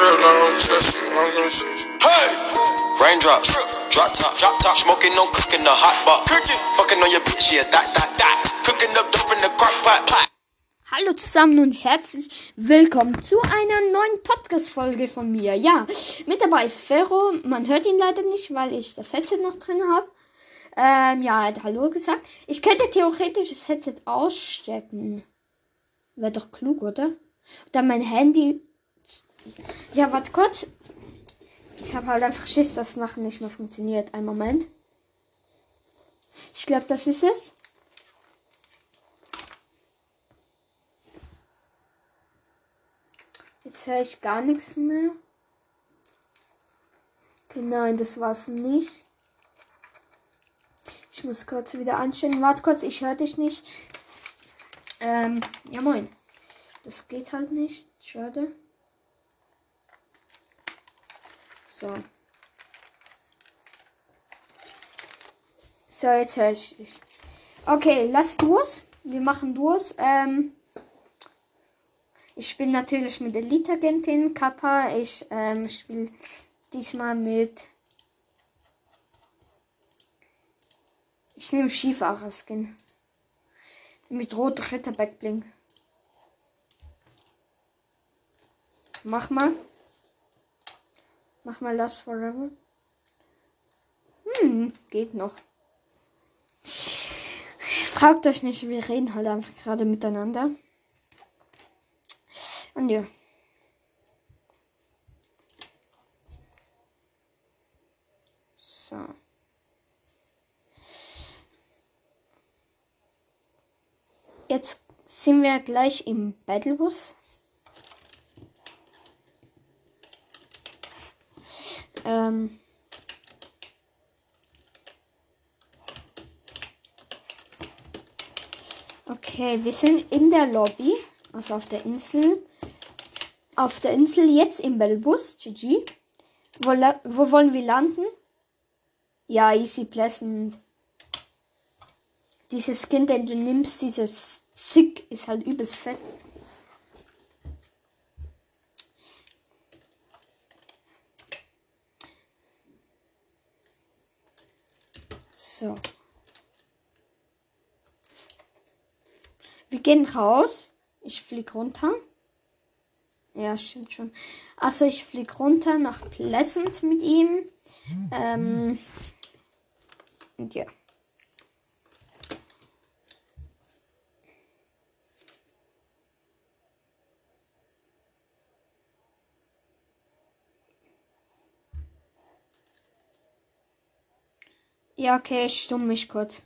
trip, I don't trust you, I'm gonna shoot you. Hey! Raindrop, drop top, drop top, smoking on cooking the hot pot, cooking, fucking on your bitch, yeah, that, that, that, cooking up dope in the crock pot, pot. Hallo zusammen und herzlich willkommen zu einer neuen Podcast-Folge von mir. Ja, mit dabei ist Ferro. Man hört ihn leider nicht, weil ich das Headset noch drin habe. Ähm, ja, er hat Hallo gesagt. Ich könnte theoretisch das Headset ausstecken. Wäre doch klug, oder? Dann mein Handy. Ja, warte kurz. Ich habe halt einfach Schiss, dass es nachher nicht mehr funktioniert. Ein Moment. Ich glaube, das ist es. Jetzt höre ich gar nichts mehr. Okay, das war's nicht. Ich muss kurz wieder anstellen. Warte kurz, ich höre dich nicht. Ähm, ja moin. Das geht halt nicht. Schade. So. So, jetzt höre ich dich. Okay, lass Duos. Wir machen Duos. Ähm, ich spiele natürlich mit Elite Agentin Kappa. Ich ähm, spiele diesmal mit. Ich nehme Skifahrer Skin. Mit rot Ritter Backbling. Mach mal. Mach mal Last Forever. Hm, geht noch. Fragt euch nicht, wir reden halt einfach gerade miteinander. Und ja. So. Jetzt sind wir gleich im Battlebus. Ähm. Okay, wir sind in der Lobby, also auf der Insel. Auf der Insel jetzt im Battlebus, GG. Wo, wo wollen wir landen? Ja, easy pleasant. Dieses Skin, den du nimmst, dieses Zick, ist halt übelst fett. So. Wir gehen raus. Ich flieg runter. Ja, stimmt schon. Also ich flieg runter nach Pleasant mit ihm. Ähm, und ja. Ja, okay, ich stumm mich kurz.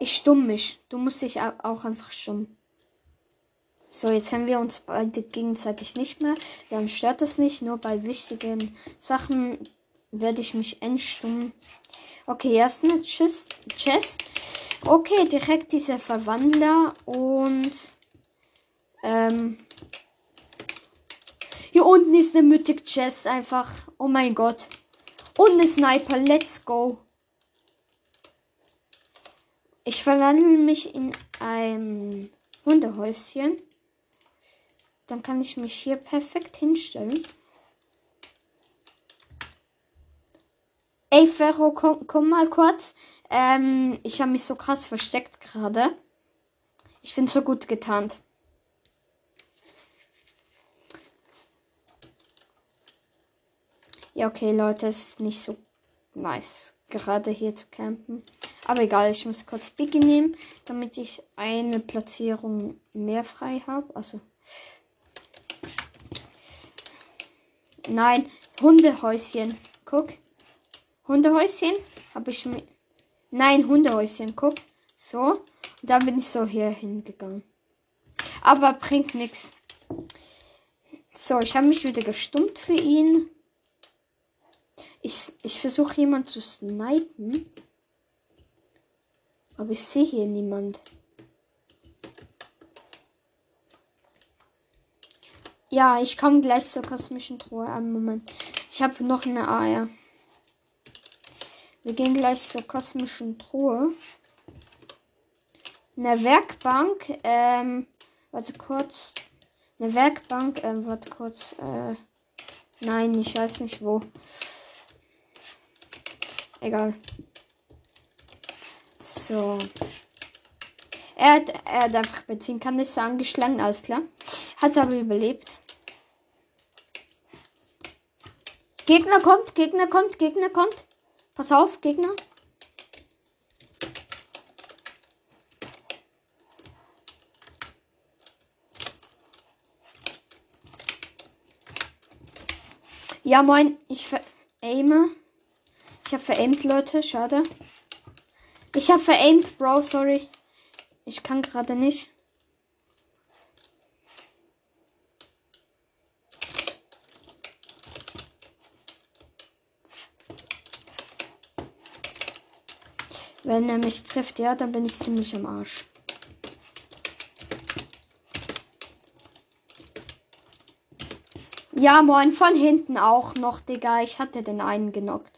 Ich stumm mich. Du musst dich auch einfach stumm. So, jetzt haben wir uns beide gegenseitig nicht mehr. Dann stört es nicht. Nur bei wichtigen Sachen werde ich mich entstummen. Okay, erst eine. Chest. Okay, direkt dieser Verwandler und ähm, hier unten ist eine Mythic Chest einfach. Oh mein Gott. Und eine Sniper. Let's go. Ich verwandle mich in ein Hundehäuschen. Dann kann ich mich hier perfekt hinstellen. Ey, Ferro, komm, komm mal kurz. Ähm, ich habe mich so krass versteckt gerade. Ich bin so gut getarnt. Ja, okay, Leute, es ist nicht so nice gerade hier zu campen. Aber egal, ich muss kurz Biggie nehmen, damit ich eine Platzierung mehr frei habe. Also. Nein, Hundehäuschen. Guck. Hundehäuschen habe ich mir. Nein, Hundehäuschen. Guck. So. Und dann bin ich so hier hingegangen. Aber bringt nichts. So, ich habe mich wieder gestummt für ihn. Ich, ich versuche jemand zu snipen. Aber ich sehe hier niemand. Ja, ich komme gleich zur kosmischen Truhe. Einen Moment. Ich habe noch eine Eier. Wir gehen gleich zur kosmischen Truhe. Eine Werkbank. Ähm, warte kurz. Eine Werkbank, äh, warte kurz. Äh, nein, ich weiß nicht wo. Egal. So. Er hat, er hat einfach Benzinkanister angeschlagen, alles klar. Hat aber überlebt. Gegner kommt, Gegner kommt, Gegner kommt. Pass auf, Gegner. Ja, moin. Ich veraime. Ich habe veraimt, Leute. Schade. Ich habe veraimt, Bro. Sorry. Ich kann gerade nicht. Wenn er mich trifft, ja, dann bin ich ziemlich am Arsch. Ja, moin, von hinten auch noch, Digga. Ich hatte den einen genockt.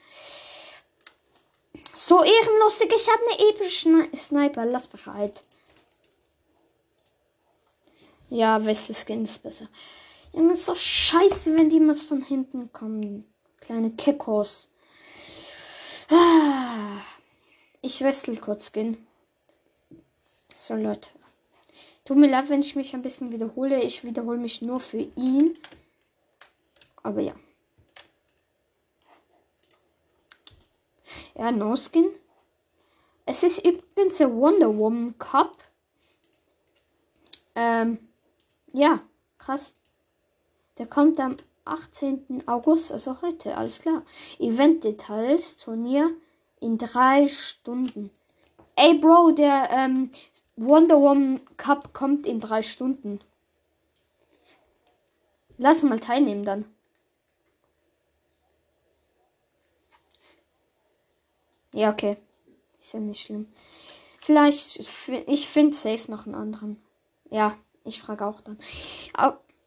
So ehrenlustig, ich hatte eine epische Sniper. Lass bereit. Ja, welche Skin ist besser? Junge, ist doch scheiße, wenn die mal von hinten kommen. Kleine Kickos. Ah. Ich wechsle kurz Skin. So, Leute. Tut mir leid, wenn ich mich ein bisschen wiederhole. Ich wiederhole mich nur für ihn. Aber ja. Ja, No Skin. Es ist übrigens der Wonder Woman Cup. Ähm, ja, krass. Der kommt am 18. August, also heute, alles klar. Event-Details, Turnier in drei Stunden. Ey, Bro, der ähm, Wonder Woman Cup kommt in drei Stunden. Lass mal teilnehmen dann. Ja, okay. Ist ja nicht schlimm. Vielleicht, ich finde safe noch einen anderen. Ja, ich frage auch dann.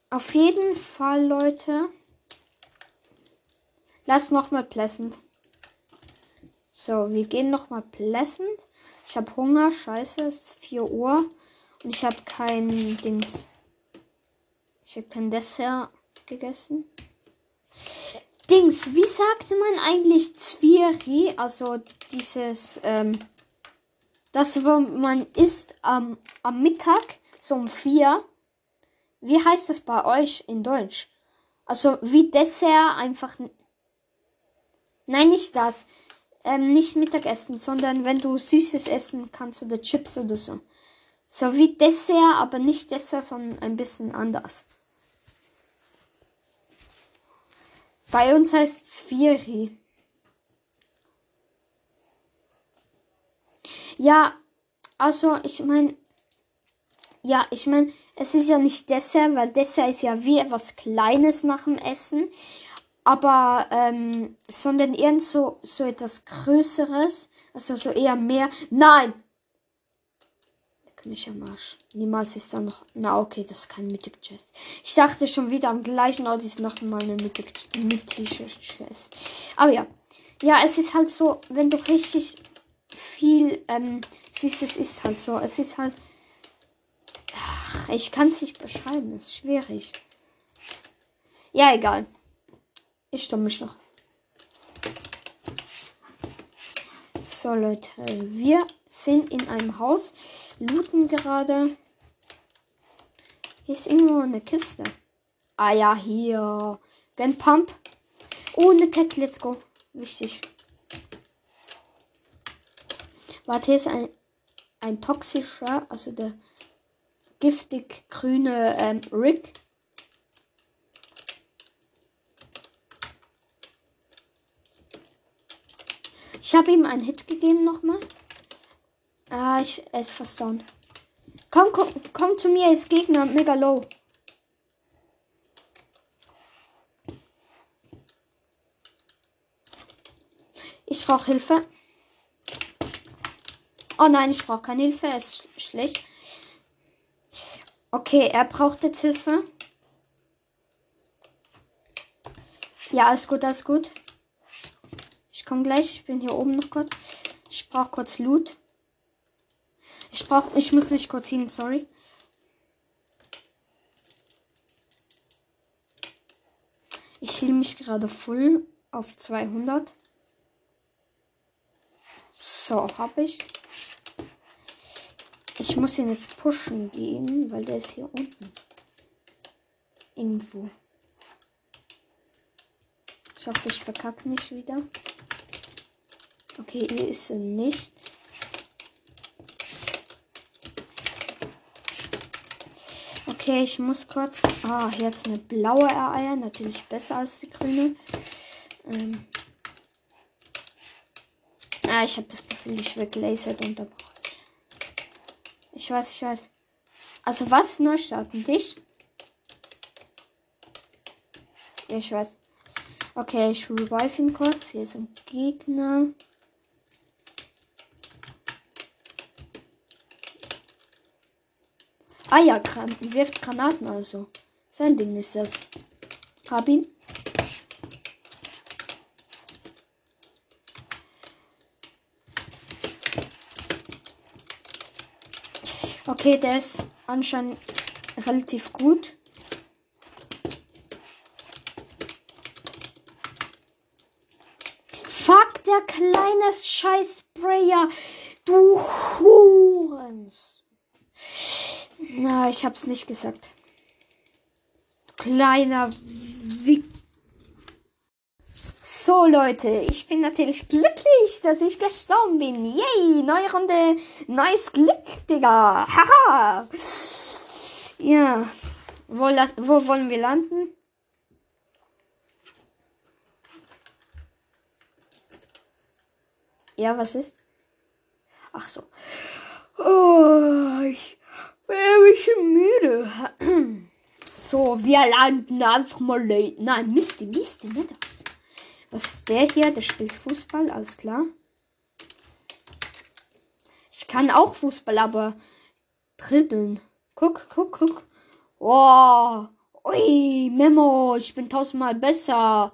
Auf jeden Fall, Leute. Lass nochmal pleasant. So, wir gehen nochmal pleasant. Ich habe Hunger. Scheiße, es ist 4 Uhr. Und ich habe kein Dings. Ich habe kein Dessert gegessen. Dings, wie sagte man eigentlich Zvieri? Also dieses, ähm, das, wo man isst am, am Mittag, so um vier. Wie heißt das bei euch in Deutsch? Also wie Dessert einfach. Nein, nicht das. Ähm, nicht Mittagessen, sondern wenn du Süßes essen kannst oder Chips oder so. So wie Dessert, aber nicht Dessert, sondern ein bisschen anders. Bei uns heißt es Vieri. Ja, also ich meine, ja, ich meine, es ist ja nicht Dessert, weil Dessert ist ja wie etwas Kleines nach dem Essen, aber ähm, sondern eher so so etwas Größeres, also so eher mehr. Nein, mich am Arsch. Niemals ist da noch. Na, okay, das ist kein Mythic Chest. Ich dachte schon wieder am gleichen Ort ist noch mal eine Mythic, mythische Chest. Aber ja. Ja, es ist halt so, wenn du richtig viel ähm, Süßes ist halt so. Es ist halt. Ach, ich kann es nicht beschreiben. Es ist schwierig. Ja, egal. Ich stomme mich noch. So, Leute. Wir sind in einem Haus looten gerade. Hier ist irgendwo eine Kiste. Ah ja, hier. Gun Pump. Eine Tech. Let's go. Wichtig. Warte, hier ist ein, ein toxischer, also der giftig grüne ähm, Rick. Ich habe ihm einen Hit gegeben nochmal. Ah, ich, er ist fast down. Komm, komm, komm zu mir, ist Gegner, mega low. Ich brauche Hilfe. Oh nein, ich brauche keine Hilfe, er ist schlecht. Okay, er braucht jetzt Hilfe. Ja, alles gut, alles gut. Ich komme gleich, ich bin hier oben noch kurz. Ich brauche kurz Loot. Ich brauche, ich muss mich kurz hin, sorry. Ich hielt mich gerade voll auf 200. So, habe ich. Ich muss ihn jetzt pushen gehen, weil der ist hier unten. Irgendwo. Ich hoffe, ich verkacke nicht wieder. Okay, hier ist er nicht. Okay, ich muss kurz. Ah, jetzt eine blaue Eier. Natürlich besser als die grüne. Ähm. Ah, ich habe das Gefühl, ich werde lasert unterbrochen. Ich weiß, ich weiß. Also was? Neu starten? Dich? Ja, ich weiß. Okay, ich revive ihn kurz. Hier ist ein Gegner. Ah ja, wirft Granaten also. Sein Ding ist das. Hab ihn. Okay, der ist anscheinend relativ gut. Fuck, der kleine Scheiß-Sprayer. Du Hurens. Na, ich hab's nicht gesagt. Kleiner Wick. So, Leute, ich bin natürlich glücklich, dass ich gestorben bin. Yay, neue Runde, neues Glück, Digga. Haha. ja, wo, wo wollen wir landen? Ja, was ist? Ach so. Oh, ich bin ein bisschen müde. So, wir landen einfach mal. Nein, Misty, Misty, nicht aus. Was ist der hier? Der spielt Fußball, alles klar. Ich kann auch Fußball, aber dribbeln. Guck, guck, guck. Oh, ui, Memo, ich bin tausendmal besser.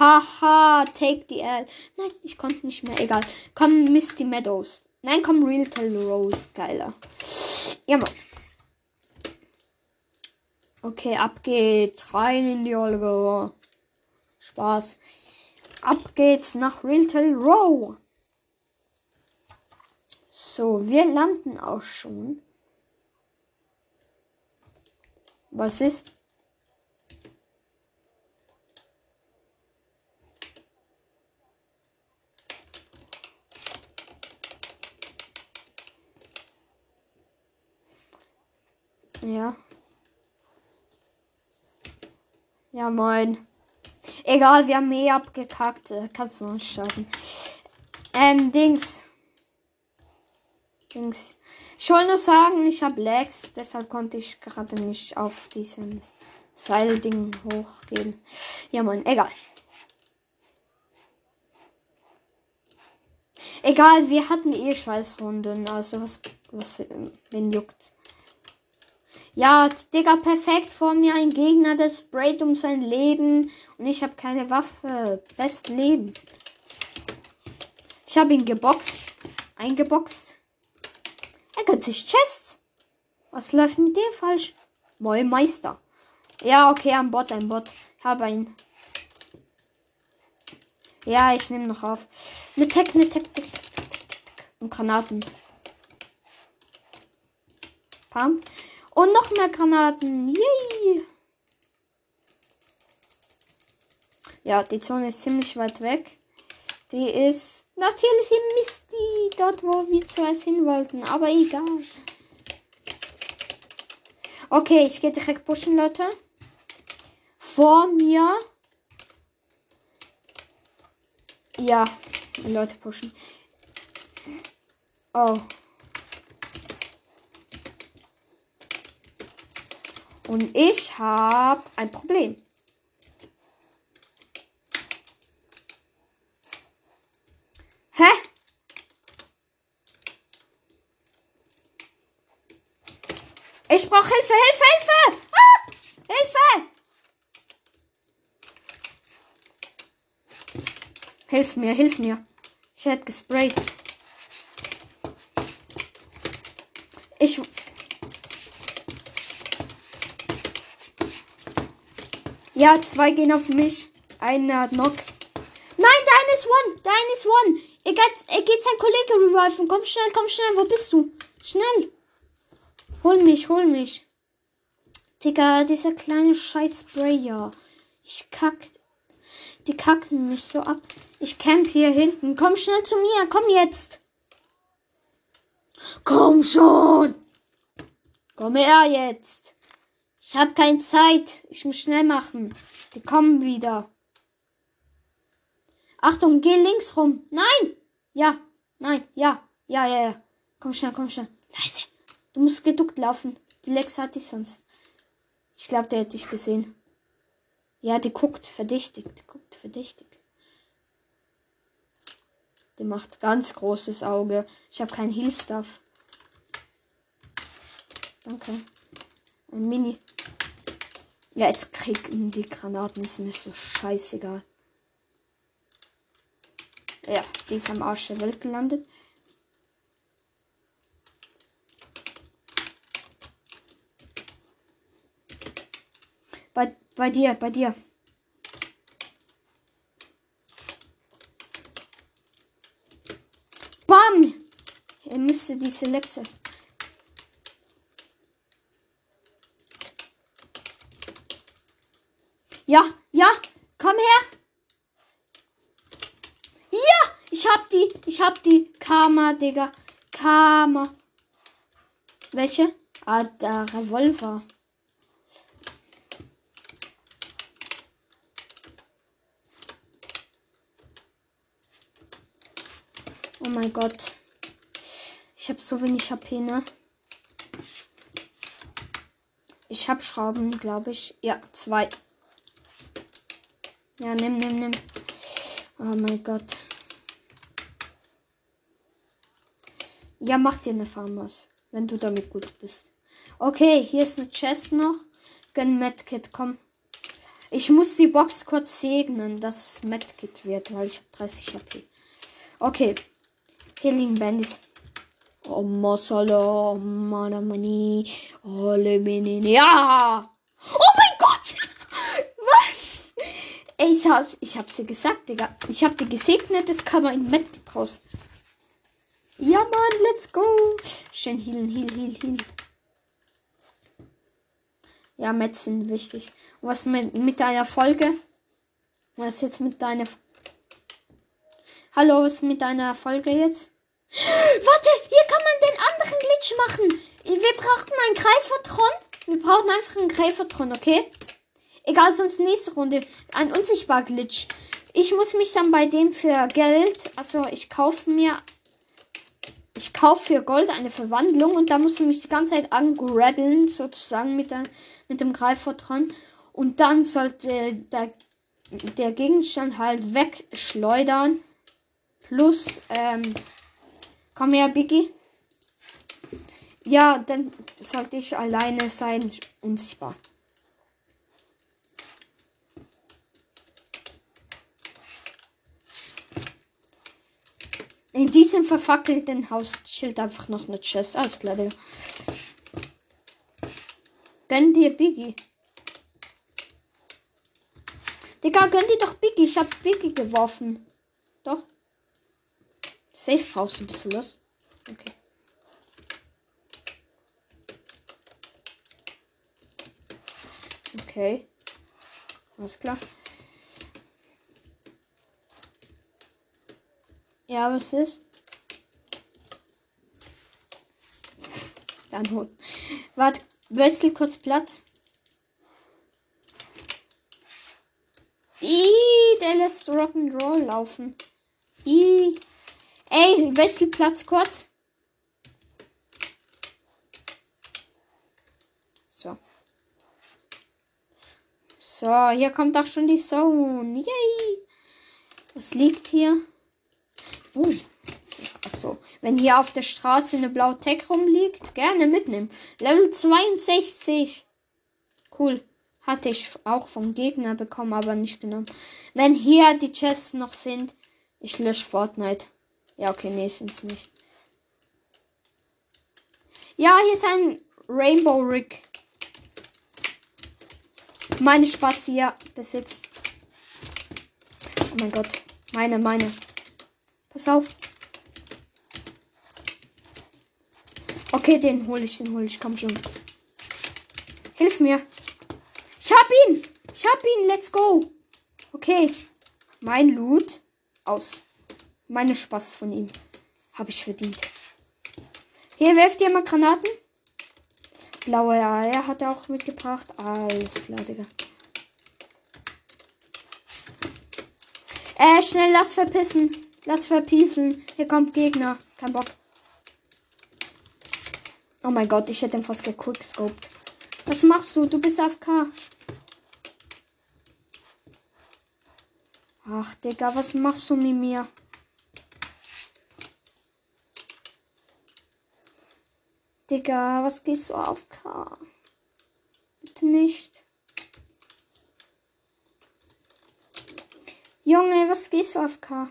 Haha, take the L. Nein, ich konnte nicht mehr. Egal. Komm, Misty Meadows. Nein, komm, Real Tell Rose. Geiler. Ja, Mann. Okay, ab geht's. Rein in die Olga. Spaß. Ab geht's nach Realtel Row. So, wir landen auch schon. Was ist? Ja. Ja, moin. Egal, wir haben mehr abgekackt. Äh, kannst du uns schaffen. Ähm, Dings. Dings. Ich wollte nur sagen, ich habe Lags, deshalb konnte ich gerade nicht auf diesem Seilding hochgehen. Ja, moin, egal. Egal, wir hatten eh Scheißrunden, also was, was, wen juckt. Ja, Digga, perfekt. Vor mir ein Gegner, der sprayt um sein Leben. Und ich habe keine Waffe. Best Leben. Ich habe ihn geboxt. Eingeboxt. Er gönnt sich Chests. Was läuft mit dem falsch? Moin Meister. Ja, okay, ein Bot, ein Bot. Ich habe ihn. Ja, ich nehme noch auf. Eine Tech, eine Tech, Tech, Tech, Tech, Tech, Tech. Und Granaten. Pam. Und noch mehr Granaten. Yay! Ja, die Zone ist ziemlich weit weg. Die ist natürlich im Misty, dort wo wir zuerst hin wollten, aber egal. Okay, ich gehe direkt pushen, Leute. Vor mir. Ja, Leute pushen. Oh. Und ich habe ein Problem. Hä? Ich brauche Hilfe, Hilfe, Hilfe! Ah! Hilfe! Hilf mir, hilf mir. Ich hätte gesprayt. Ich Ja, zwei gehen auf mich. Einer hat Knock. Nein, dein ist One. Dein ist One. Er geht, er geht sein Kollege reviven. Komm schnell, komm schnell. Wo bist du? Schnell. Hol mich, hol mich. Digga, dieser kleine scheiß Sprayer. Ich kack. Die kacken mich so ab. Ich camp hier hinten. Komm schnell zu mir. Komm jetzt. Komm schon. Komm her jetzt. Ich hab keine Zeit. Ich muss schnell machen. Die kommen wieder. Achtung, geh links rum. Nein. Ja. Nein. Ja. Ja, ja, ja. Komm schnell, komm schnell. Leise. Du musst geduckt laufen. Die Lex hat dich sonst. Ich glaube, der hätte dich gesehen. Ja, die guckt verdächtig. Die guckt verdächtig. Die macht ganz großes Auge. Ich habe kein Heal-Stuff. Danke. Ein Mini. Ja, jetzt kriegen die Granaten. Ist mir so scheißegal. Ja, die ist am Arsch der Welt gelandet. Bei, bei dir, bei dir. Bam! Er müsste die Selekte. Ja, ja, komm her. Ja, ich hab die, ich hab die. Karma, Digga. Karma. Welche? Ah, der Revolver. Oh mein Gott. Ich habe so wenig HP, ne? Ich habe Schrauben, glaube ich. Ja, zwei. Ja, nimm, nimm, nimm. Oh mein Gott. Ja, mach dir eine Farmers, wenn du damit gut bist. Okay, hier ist eine Chest noch. Gönn Medkit, komm. Ich muss die Box kurz segnen, dass es Medkit wird, weil ich habe 30 HP. Okay. Healing Bandits. Oh, Masala, Mana Mani, Ole Menini. Ja! Oh mein? Ich hab, ich hab sie gesagt, Digga. Ich hab die gesegnet, das kann man in Met draus. Ja, Mann, let's go. Schön healen, heal, heal, heal. Ja, Mets sind wichtig. Und was mit, mit deiner Folge? Was jetzt mit deiner Hallo, was mit deiner Folge jetzt? Warte, hier kann man den anderen Glitch machen. Wir brauchen einen Greifertron. Wir brauchen einfach einen Greifertron, okay? Egal, sonst nächste Runde. Ein unsichtbar Glitch. Ich muss mich dann bei dem für Geld, also ich kaufe mir, ich kaufe für Gold eine Verwandlung und da muss ich mich die ganze Zeit angrabbeln, sozusagen mit, der, mit dem Greifertron. Und dann sollte der, der Gegenstand halt wegschleudern. Plus, ähm, komm her, Biggie. Ja, dann sollte ich alleine sein, unsichtbar. In diesem verfackelten Haus chillt einfach noch eine Chest. Alles klar, Digga. Gönn dir Biggie. Digga, gönn dir doch Biggie. Ich hab Biggie geworfen. Doch. Safe brauchst du. Bist du los? Okay. Okay. Alles klar. Ja, was ist? Dann holt. Warte, wechsel kurz Platz. Ih, der lässt Rock'n'Roll laufen. Ih. Ey, wechsel Platz kurz. So. So, hier kommt auch schon die Zone. Yay. Was liegt hier? Uh. Achso. Wenn hier auf der Straße eine blaue Tech rumliegt, gerne mitnehmen. Level 62. Cool. Hatte ich auch vom Gegner bekommen, aber nicht genommen. Wenn hier die Chests noch sind, ich lösche Fortnite. Ja, okay, nee, nicht. Ja, hier ist ein Rainbow Rig. Meine Spaß hier besitzt. Oh mein Gott. Meine, meine. Pass auf. Okay, den hole ich, den hole ich. Komm schon. Hilf mir. Ich hab ihn. Ich hab ihn. Let's go. Okay. Mein Loot aus. Meine Spaß von ihm. Habe ich verdient. Hier, werft ihr mal Granaten. Blaue Eier hat er auch mitgebracht. Alles klar, Digga. Äh, schnell, lass verpissen. Lass verpissen. Hier kommt Gegner. Kein Bock. Oh mein Gott, ich hätte ihn fast gequickscoped. Was machst du? Du bist AFK. Ach, Digga, was machst du mit mir? Digga, was gehst du auf K? Bitte nicht. Junge, was gehst du auf K?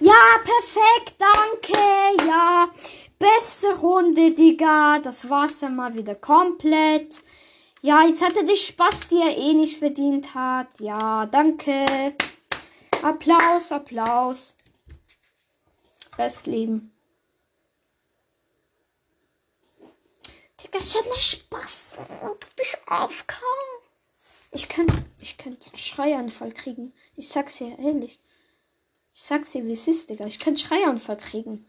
Ja, perfekt, danke. Ja, beste Runde, Digga. Das war's dann mal wieder komplett. Ja, jetzt hatte die Spaß, die er eh nicht verdient hat. Ja, danke. Applaus, Applaus. Best Leben. Digga, ich hatte Spaß. Du bist aufgekommen. Ich könnte ich könnt einen Schreianfall kriegen. Ich sag's dir ehrlich. Ich sag's dir, wie es ist, Digga. Ich könnte Schreianfall kriegen.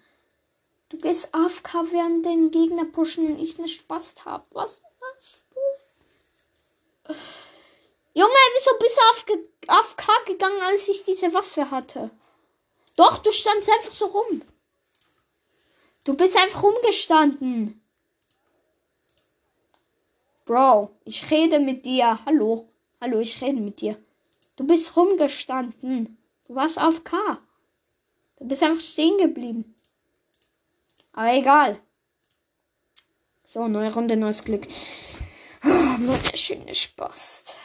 Du gehst AFK, während den Gegner pushen und ich einen Spaß hab. Was machst du? Junge, wieso bist du auf AFK gegangen, als ich diese Waffe hatte? Doch, du standst einfach so rum. Du bist einfach rumgestanden. Bro, ich rede mit dir. Hallo. Hallo, ich rede mit dir. Du bist rumgestanden. Du warst auf K. Du bist einfach stehen geblieben. Aber egal. So, neue Runde, neues Glück. Oh, schöne Spaß.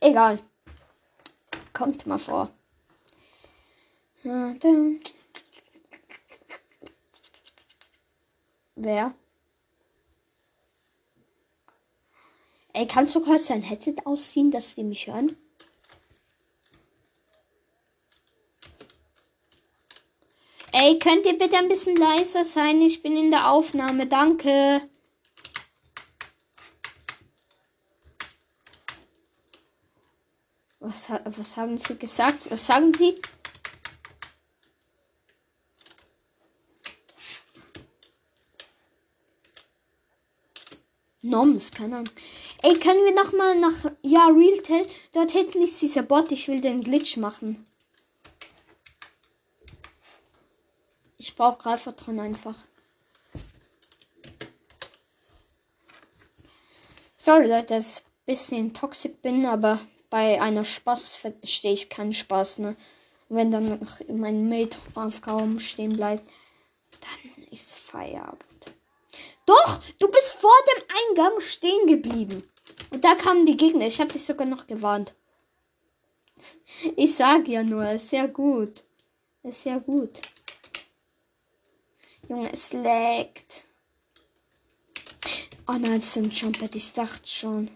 Egal. Kommt mal vor. Wer? Ey, kannst du kurz dein Headset ausziehen, dass die mich hören? Ey, könnt ihr bitte ein bisschen leiser sein? Ich bin in der Aufnahme. Danke. Was, was haben Sie gesagt? Was sagen Sie? Noms, keine Ahnung. Ey, können wir noch mal nach ja Realtel? Dort hinten ist dieser Bot. Ich will den Glitch machen. Brauche Greifvertrauen einfach. Sorry Leute, dass ich ein bisschen toxisch bin, aber bei einer Spaß verstehe ich keinen Spaß, ne? wenn dann noch mein Mate auf kaum stehen bleibt, dann ist Feierabend. Doch, du bist vor dem Eingang stehen geblieben. Und da kamen die Gegner. Ich habe dich sogar noch gewarnt. Ich sag ja nur, ist sehr gut. Ist sehr gut. Junge, es laggt. Oh nein, es sind Jumpet. Ich dachte schon.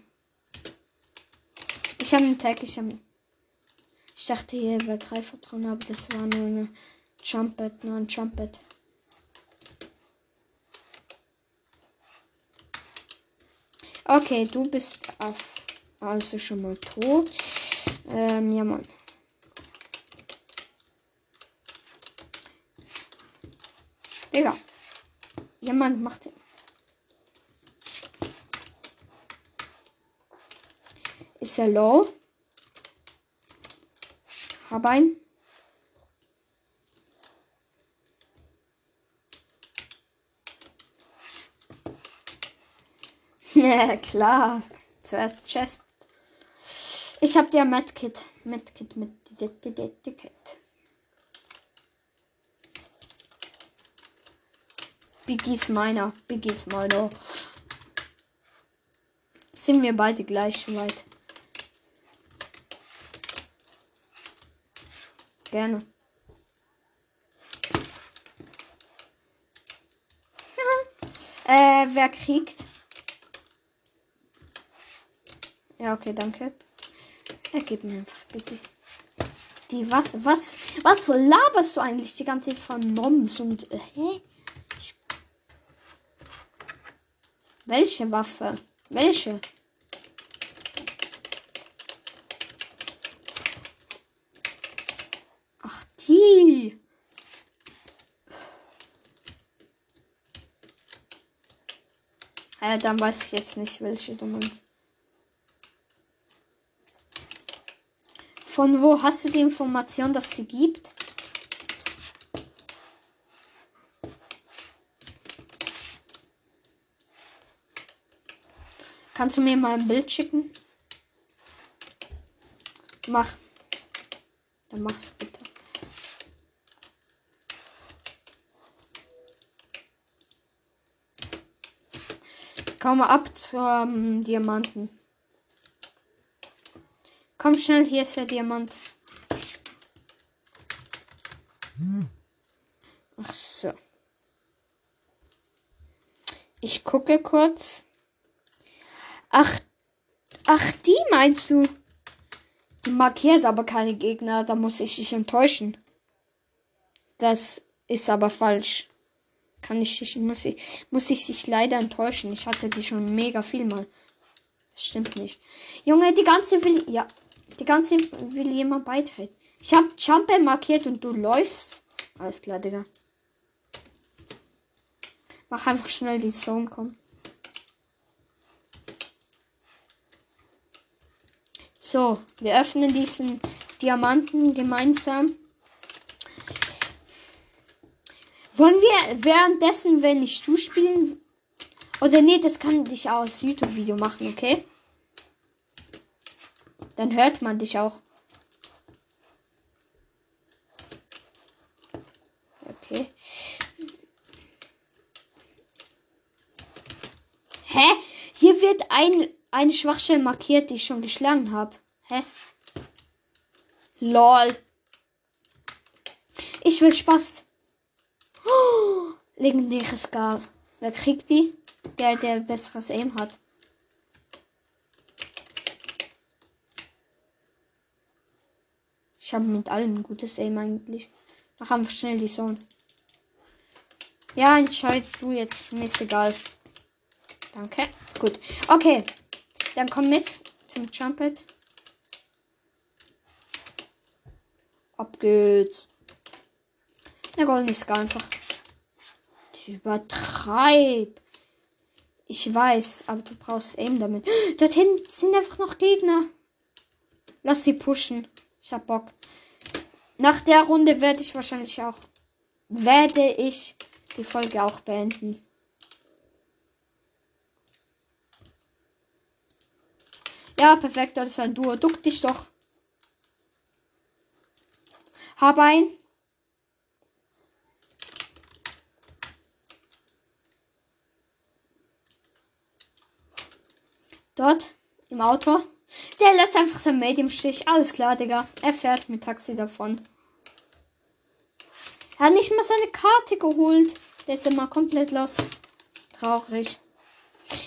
Ich habe einen Tag, ich habe. Ich dachte hier wäre Greifer drin, aber das war nur eine Jumpet, nur ein Jumpet. Okay, du bist auf, also schon mal tot. Ähm, ja, Mann. Digga. Jemand macht. Ist er low? Hab ein. Ja, klar. Zuerst Chest. Ich hab dir Medkit. Medkit mit Kit. Biggies meiner. Biggies meiner. Sind wir beide gleich weit. gerne. äh, wer kriegt? Ja, okay, danke. Er gibt mir einfach bitte. Die was? Was? Was laberst du eigentlich die ganze Zeit von Noms und äh, hä? Ich... Welche Waffe? Welche? Ach, die. Ja, dann weiß ich jetzt nicht, welche du meinst. Von wo hast du die Information, dass sie gibt? Kannst du mir mal ein Bild schicken? Mach. Dann mach's bitte. Komm mal ab zum Diamanten. Komm schnell, hier ist der Diamant. Ach so. Ich gucke kurz. Ach, ach, die meinst du? Die markiert aber keine Gegner, da muss ich dich enttäuschen. Das ist aber falsch. Kann ich dich, muss ich, muss ich dich leider enttäuschen. Ich hatte die schon mega viel mal. Stimmt nicht. Junge, die ganze will, ja, die ganze will jemand beitreten. Ich hab Jumper markiert und du läufst. Alles klar, Digga. Mach einfach schnell die Zone kommen. So, wir öffnen diesen Diamanten gemeinsam. Wollen wir währenddessen, wenn ich du spielen. Oder nee, das kann ich aus YouTube-Video machen, okay? Dann hört man dich auch. Okay. Hä? Hier wird ein, eine Schwachstelle markiert, die ich schon geschlagen habe. Hä? Lol. Ich will Spaß. Oh, legendäre Skal. Wer kriegt die? Der, der besseres Aim hat. Ich habe mit allem ein gutes Aim eigentlich. Mach einfach schnell die Zone. Ja, entscheid du jetzt. Mir ist egal. Danke. Gut. Okay. Dann komm mit zum Trumpet. Ab geht's. Na, Golden ist gar einfach. Ich übertreib. Ich weiß, aber du brauchst Aim damit. Dort hinten sind einfach noch Gegner. Lass sie pushen. Ich hab Bock. Nach der Runde werde ich wahrscheinlich auch. Werde ich die Folge auch beenden. Ja, perfekt. Das ist ein Duo. Duck dich doch. Hab ein. Dort im Auto. Der lässt einfach sein Mate im Stich. Alles klar, Digga. Er fährt mit Taxi davon. Er hat nicht mal seine Karte geholt. Der ist immer komplett lost. Traurig.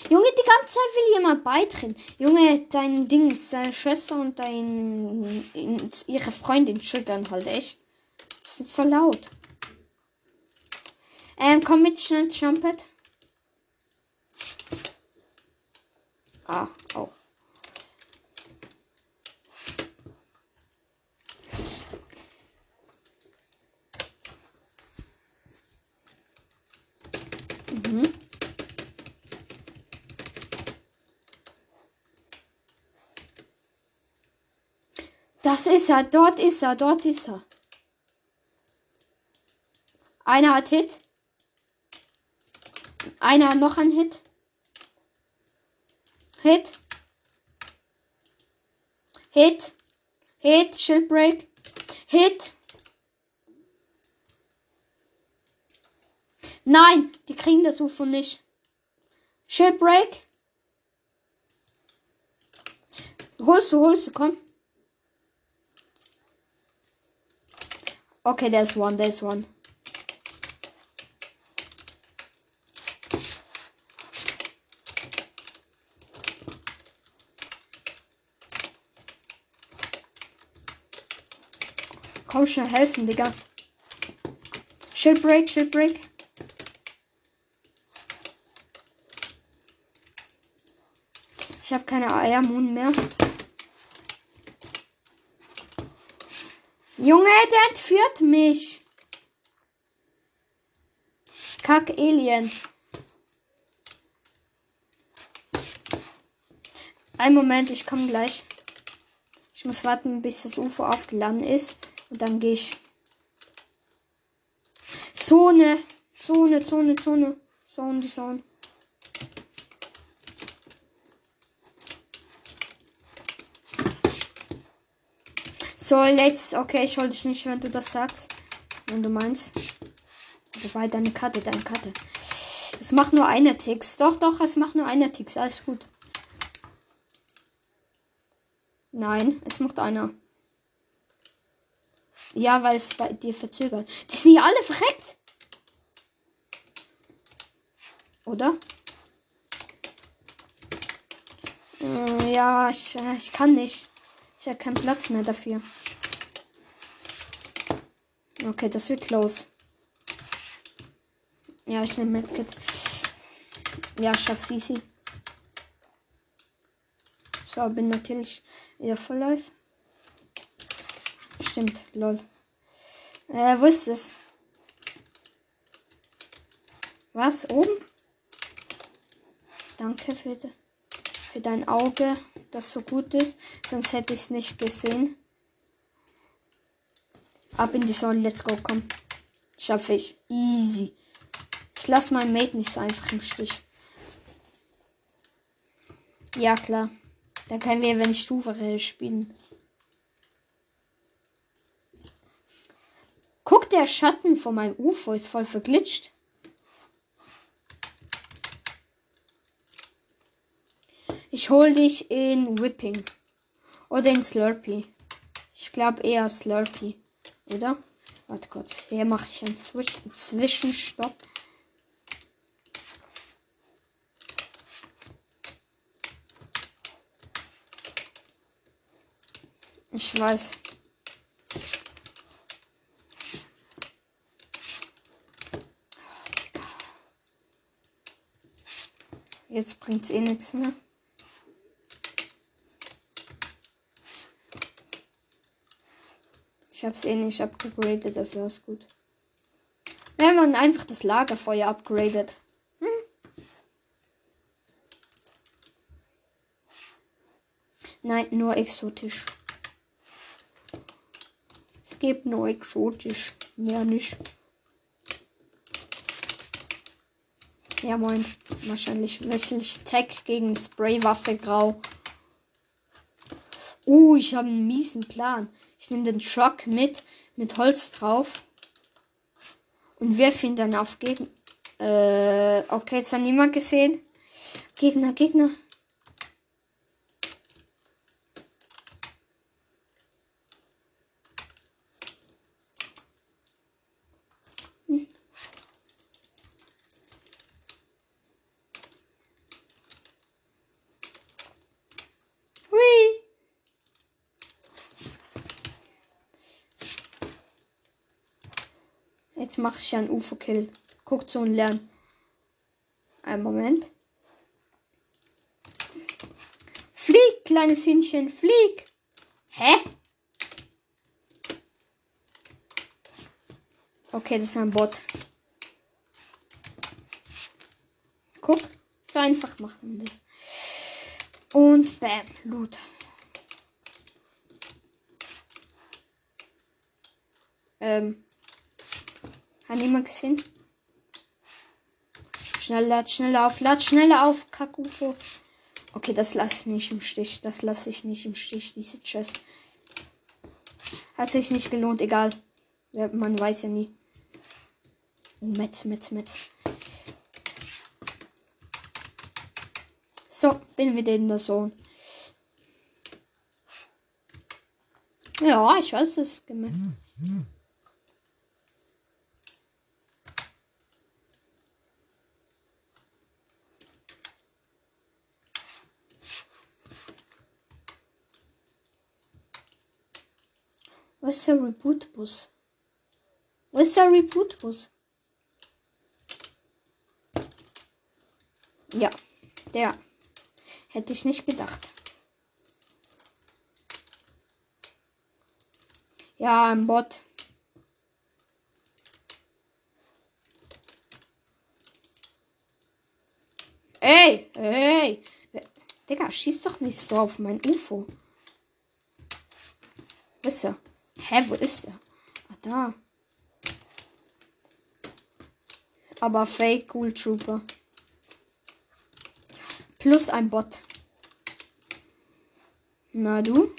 Junge, die ganze Zeit will jemand beitreten. Junge, dein Ding ist seine Schwester und dein ihre Freundin schüttern halt echt. Das ist so laut. Ähm, komm mit schnell, Trumpet. Ah, oh. Das ist er, dort ist er, dort ist er. Einer hat Hit. Einer hat noch ein Hit. Hit. Hit. Hit. Shipbreak. Hit. Nein, die kriegen das UFO nicht. Shipbreak. Holst du, holst du, komm. Okay, ist one, ist one. Komm schnell helfen, Digga. Shipbreak, Shipbreak. Ich habe keine Eiermoon mehr. Junge, der entführt mich. Kack Alien. Ein Moment, ich komme gleich. Ich muss warten, bis das UFO aufgeladen ist. Und dann gehe ich. Zone. Zone, Zone, Zone. Zone, die Zone. So, let's. Okay, ich hol dich nicht, wenn du das sagst. Wenn du meinst. Wobei, deine Karte, deine Karte. Es macht nur eine Ticks. Doch, doch, es macht nur eine Ticks. Alles gut. Nein, es macht einer. Ja, weil es bei dir verzögert. Die sind ja alle verreckt. Oder? Äh, ja, ich, äh, ich kann nicht. Ich habe keinen Platz mehr dafür. Okay, das wird close. Ja, ich nehme Medkit. Ja, schaff Sisi. So, bin natürlich wieder voll live. Stimmt, lol. Äh, wo ist es? Was? Oben? Danke für, für dein Auge, das so gut ist. Sonst hätte ich es nicht gesehen. Ab in die Sonne, let's go, komm. Schaffe ich. Easy. Ich lasse meinen Mate nicht so einfach im Stich. Ja, klar. Dann können wir, wenn ich Stufe spielen. Guck, der Schatten von meinem UFO ist voll verglitscht. Ich hol dich in Whipping. Oder in Slurpee. Ich glaube eher Slurpee. Oder? Warte kurz. Hier mache ich einen Zwisch Zwischenstopp. Ich weiß. Jetzt bringt es eh nichts mehr. Ich habe es eh nicht abgegradet, also ist gut. Wenn man einfach das Lagerfeuer upgradet. Hm? Nein, nur exotisch. Es gibt nur exotisch, mehr nicht. Ja, moin. Wahrscheinlich wechsle ich Tech gegen Spraywaffe grau. Uh, ich habe einen miesen Plan. Ich nehme den Truck mit, mit Holz drauf. Und werfe ihn dann auf Gegner. Äh, okay, jetzt hat niemand gesehen. Gegner, Gegner. Jetzt mache ich einen UFO-Kill. Guck zu und lern. Ein Moment. Flieg, kleines Hühnchen, flieg. Hä? Okay, das ist ein Bot. Guck, so einfach machen wir das. Und bam, Loot. Ähm. Hat niemand gesehen? Schnell, lad, schnell auf, lad, schnell auf, Kakufo. Okay, das lasse ich nicht im Stich. Das lasse ich nicht im Stich, diese Chest. Hat sich nicht gelohnt, egal. Man weiß ja nie. Metz, Metz, Metz. So, bin wieder in der Zone. Ja, ich weiß es gemacht. Wo ist der Reboot-Bus? Wo ist der Reboot-Bus? Ja, der. Hätte ich nicht gedacht. Ja, ein Bot. Ey, ey. Digga, schieß doch nicht so auf mein UFO. Wo ist er? Hä, wo ist er? Ah, da. Aber Fake Cool Trooper. Plus ein Bot. Na du?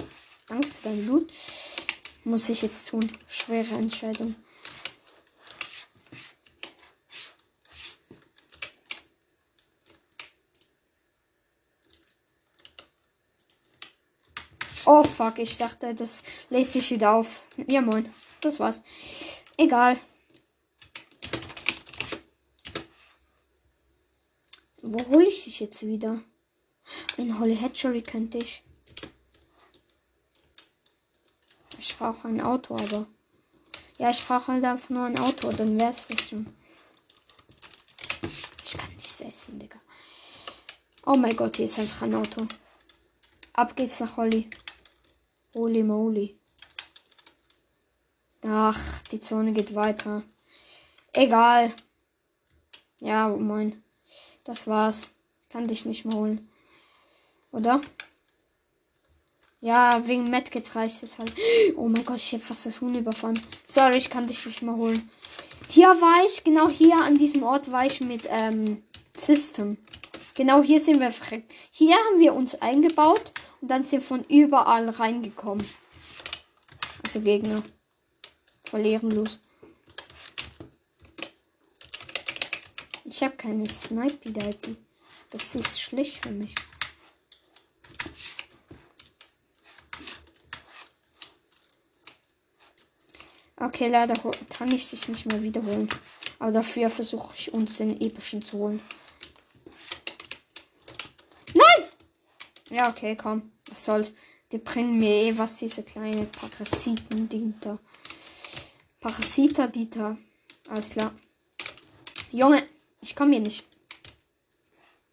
Danke für dein Blut. Muss ich jetzt tun. Schwere Entscheidung. Oh fuck, ich dachte, das lässt sich wieder auf. Ja moin, das war's. Egal. Wo hole ich dich jetzt wieder? Ein Holly Hatchery könnte ich. Ich brauche ein Auto, aber. Ja, ich brauche halt einfach nur ein Auto, dann wär's das schon. Ich kann nichts essen, Digga. Oh mein Gott, hier ist einfach ein Auto. Ab geht's nach Holly. Holy moly. Ach, die Zone geht weiter. Egal. Ja, moin. Das war's. Kann dich nicht mehr holen. Oder? Ja, wegen Medkits reicht es halt. Oh mein Gott, ich hab fast das Huhn überfahren. Sorry, ich kann dich nicht mehr holen. Hier war ich, genau hier an diesem Ort war ich mit ähm, System. Genau hier sind wir verreckt. Hier haben wir uns eingebaut und dann sind von überall reingekommen. Also Gegner. Verlieren los. Ich habe keine Sniper Dipe. Das ist schlecht für mich. Okay, leider kann ich dich nicht mehr wiederholen. Aber dafür versuche ich uns den epischen zu holen. Ja, okay, komm. Was soll's. Die bringen mir eh was, diese kleine Parasiten, die da. Parasita, die da. Alles klar. Junge, ich komme hier nicht.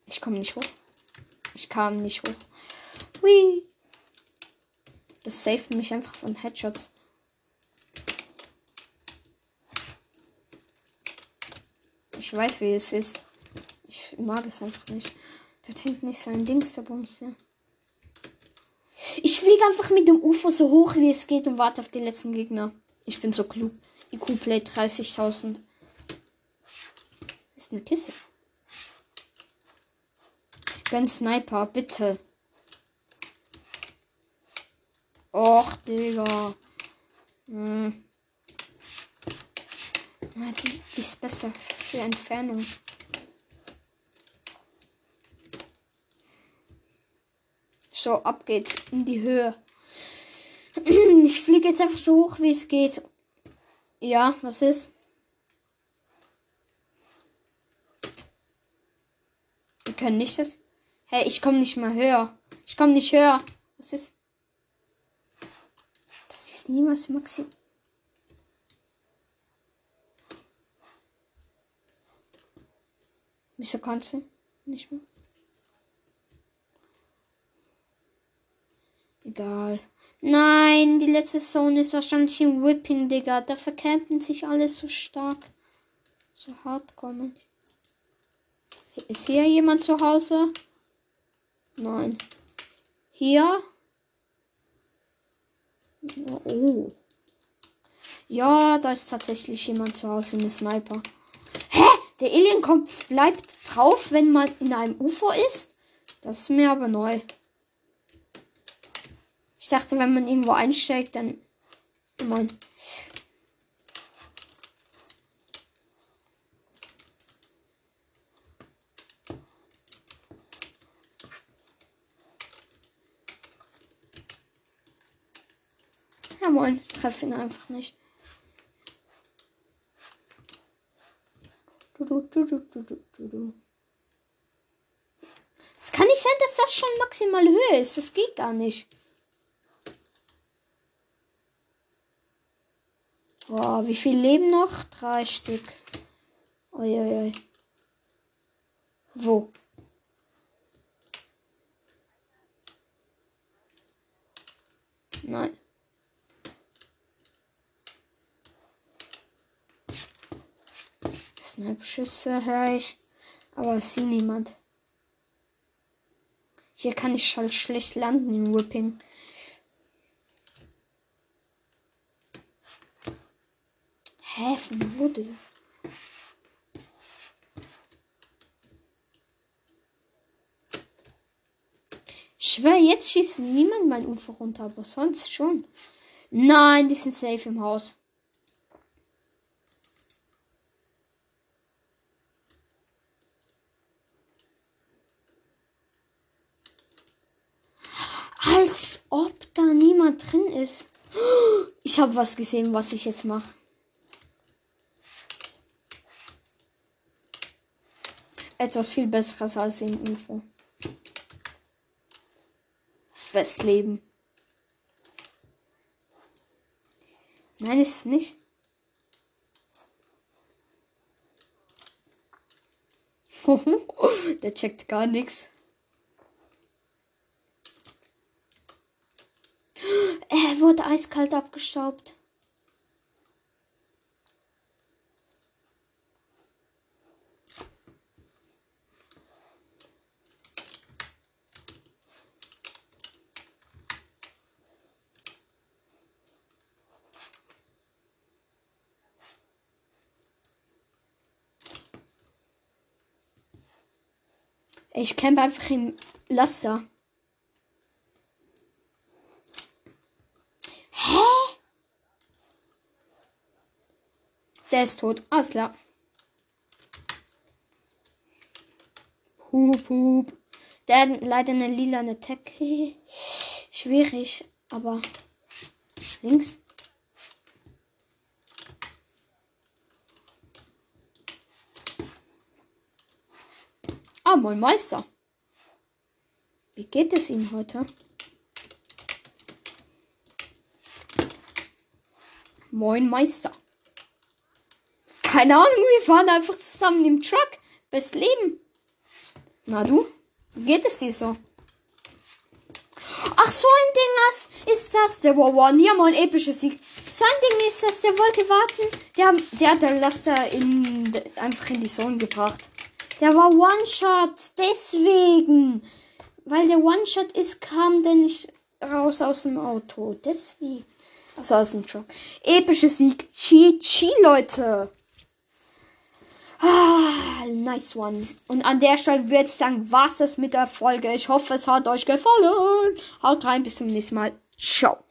Ich komme nicht hoch. Ich kam nicht hoch. Hui. Das saved mich einfach von Headshots. Ich weiß, wie es ist. Ich mag es einfach nicht. Der hängt nicht sein Dings, der Bumse. Ich fliege einfach mit dem UFO so hoch wie es geht und warte auf die letzten Gegner. Ich bin so klug. IQ Play 30.000. Ist eine Kiste. Gönn Sniper, bitte. Och, Digga. Hm. Ja, die, die ist besser für Entfernung. So, ab geht's in die Höhe. Ich fliege jetzt einfach so hoch, wie es geht. Ja, was ist? Wir können nicht das. Hey, ich komme nicht mal höher. Ich komme nicht höher. Was ist? Das ist niemals Maxi. Wieso kannst du nicht mehr? Egal. Nein, die letzte Zone ist wahrscheinlich im Whipping, Digga. Da verkämpfen sich alles so stark. So hart kommen. Ist hier jemand zu Hause? Nein. Hier? Oh. Ja, da ist tatsächlich jemand zu Hause, eine Sniper. Hä? Der Alienkopf bleibt drauf, wenn man in einem UFO ist? Das ist mir aber neu. Ich dachte, wenn man irgendwo einsteigt, dann. Moin. Ja, moin. Ich treffe ihn einfach nicht. Es kann nicht sein, dass das schon maximal Höhe ist. Das geht gar nicht. Boah, wie viel leben noch? Drei Stück. Uiuiui. Wo? Nein. Snap-Schüsse höre ich, aber ich sehe niemand. Hier kann ich halt schlecht landen in Whipping. Hä, von? Ich schwör, jetzt schießt niemand mein Ufer runter, aber sonst schon. Nein, die sind safe im Haus. Als ob da niemand drin ist. Ich habe was gesehen, was ich jetzt mache. Etwas viel Besseres als im UFO. Festleben. Nein, ist es nicht. Der checkt gar nichts. Er wurde eiskalt abgestaubt. Ich camp einfach im Lasser. Hä? Der ist tot. Alles klar. Hup, hup. Der hat leider eine lila Tech. Schwierig, aber links. Ah, moin Meister. Wie geht es Ihnen heute? Moin Meister. Keine Ahnung, wir fahren einfach zusammen im Truck. Best Leben. Na du? Wie geht es dir so? Ach, so ein Ding ist das. Der war One. Ja, mal ein epischer Sieg. So ein Ding ist das. Der wollte warten. Der, der hat der Laster in, einfach in die Zone gebracht. Der war One-Shot. Deswegen. Weil der One-Shot ist, kam der nicht raus aus dem Auto. Deswegen. Also aus dem Truck. Epischer Sieg. Chi-Chi, Leute. Ah, nice one. Und an der Stelle würde ich sagen, was es mit der Folge. Ich hoffe, es hat euch gefallen. Haut rein, bis zum nächsten Mal. Ciao.